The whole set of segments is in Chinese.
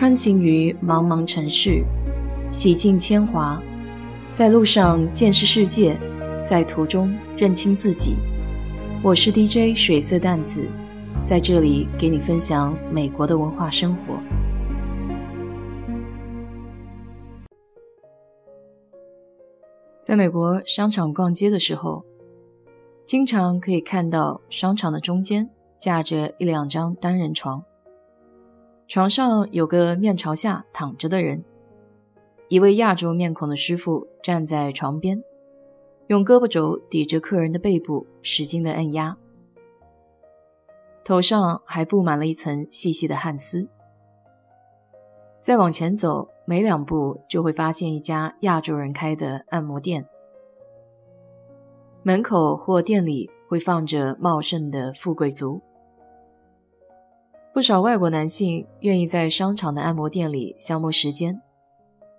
穿行于茫茫城市，洗尽铅华，在路上见识世界，在途中认清自己。我是 DJ 水色淡子，在这里给你分享美国的文化生活。在美国商场逛街的时候，经常可以看到商场的中间架着一两张单人床。床上有个面朝下躺着的人，一位亚洲面孔的师傅站在床边，用胳膊肘抵着客人的背部，使劲的按压，头上还布满了一层细细的汗丝。再往前走，没两步就会发现一家亚洲人开的按摩店，门口或店里会放着茂盛的富贵竹。不少外国男性愿意在商场的按摩店里消磨时间，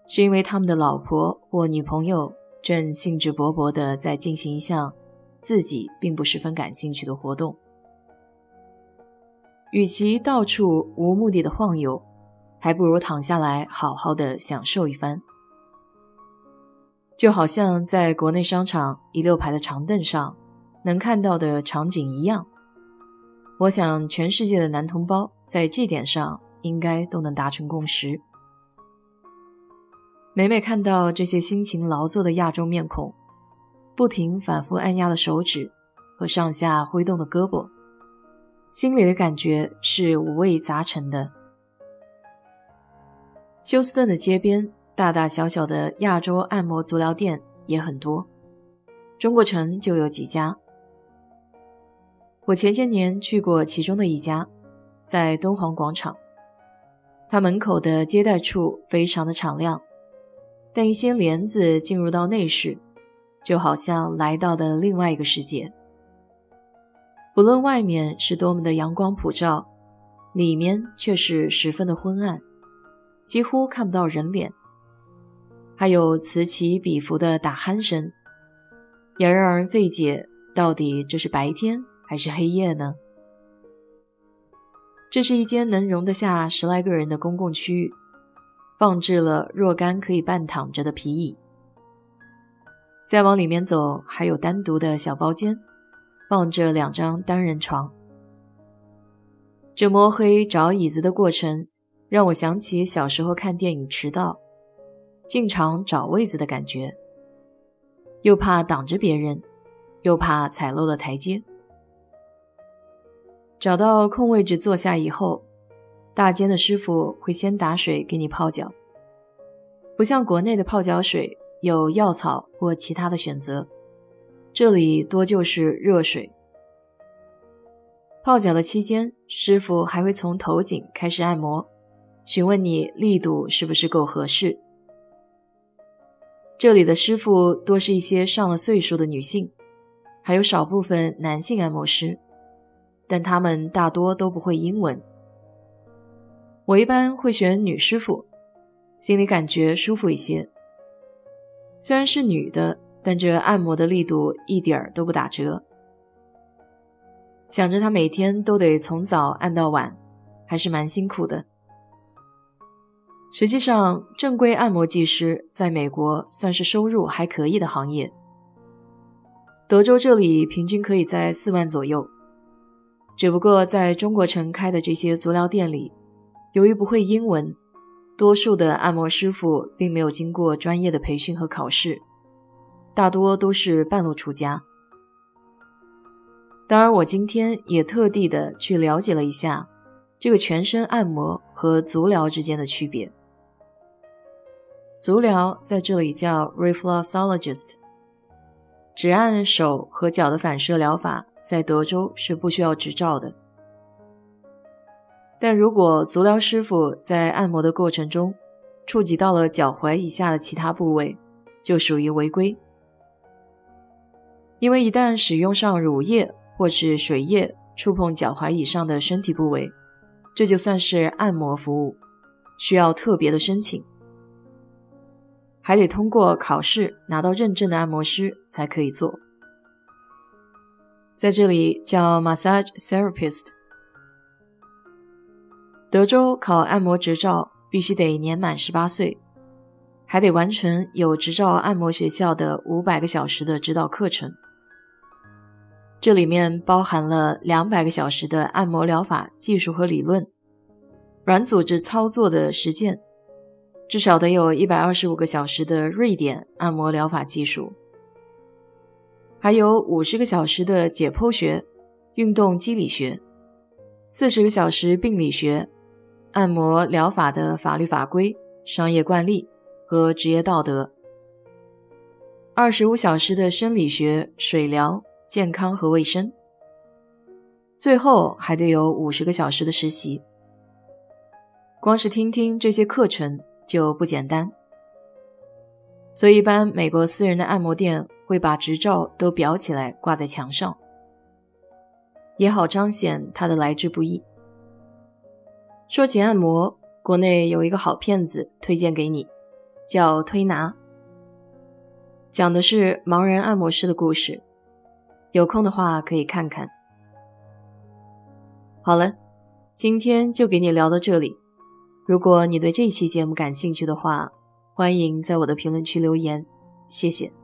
是因为他们的老婆或女朋友正兴致勃勃地在进行一项自己并不十分感兴趣的活动。与其到处无目的的晃悠，还不如躺下来好好的享受一番。就好像在国内商场一溜排的长凳上能看到的场景一样。我想，全世界的男同胞在这点上应该都能达成共识。每每看到这些辛勤劳作的亚洲面孔，不停反复按压的手指和上下挥动的胳膊，心里的感觉是五味杂陈的。休斯顿的街边，大大小小的亚洲按摩足疗店也很多，中国城就有几家。我前些年去过其中的一家，在敦煌广场。它门口的接待处非常的敞亮，但一掀帘子进入到内室，就好像来到了另外一个世界。不论外面是多么的阳光普照，里面却是十分的昏暗，几乎看不到人脸，还有此起彼伏的打鼾声，也让人费解，到底这是白天？还是黑夜呢？这是一间能容得下十来个人的公共区域，放置了若干可以半躺着的皮椅。再往里面走，还有单独的小包间，放着两张单人床。这摸黑找椅子的过程，让我想起小时候看电影迟到，进场找位子的感觉，又怕挡着别人，又怕踩漏了台阶。找到空位置坐下以后，大间的师傅会先打水给你泡脚，不像国内的泡脚水有药草或其他的选择，这里多就是热水。泡脚的期间，师傅还会从头颈开始按摩，询问你力度是不是够合适。这里的师傅多是一些上了岁数的女性，还有少部分男性按摩师。但他们大多都不会英文。我一般会选女师傅，心里感觉舒服一些。虽然是女的，但这按摩的力度一点儿都不打折。想着她每天都得从早按到晚，还是蛮辛苦的。实际上，正规按摩技师在美国算是收入还可以的行业。德州这里平均可以在四万左右。只不过在中国城开的这些足疗店里，由于不会英文，多数的按摩师傅并没有经过专业的培训和考试，大多都是半路出家。当然，我今天也特地的去了解了一下这个全身按摩和足疗之间的区别。足疗在这里叫 reflexologist，只按手和脚的反射疗法。在德州是不需要执照的，但如果足疗师傅在按摩的过程中触及到了脚踝以下的其他部位，就属于违规。因为一旦使用上乳液或是水液触碰脚踝以上的身体部位，这就算是按摩服务，需要特别的申请，还得通过考试拿到认证的按摩师才可以做。在这里叫 massage therapist。德州考按摩执照必须得年满十八岁，还得完成有执照按摩学校的五百个小时的指导课程。这里面包含了两百个小时的按摩疗法技术和理论，软组织操作的实践，至少得有一百二十五个小时的瑞典按摩疗法技术，还有五十个小时的解剖学、运动机理学，四十个小时病理学。按摩疗法的法律法规、商业惯例和职业道德，二十五小时的生理学、水疗、健康和卫生，最后还得有五十个小时的实习。光是听听这些课程就不简单，所以一般美国私人的按摩店会把执照都裱起来挂在墙上，也好彰显它的来之不易。说起按摩，国内有一个好片子推荐给你，叫《推拿》，讲的是盲人按摩师的故事。有空的话可以看看。好了，今天就给你聊到这里。如果你对这期节目感兴趣的话，欢迎在我的评论区留言，谢谢。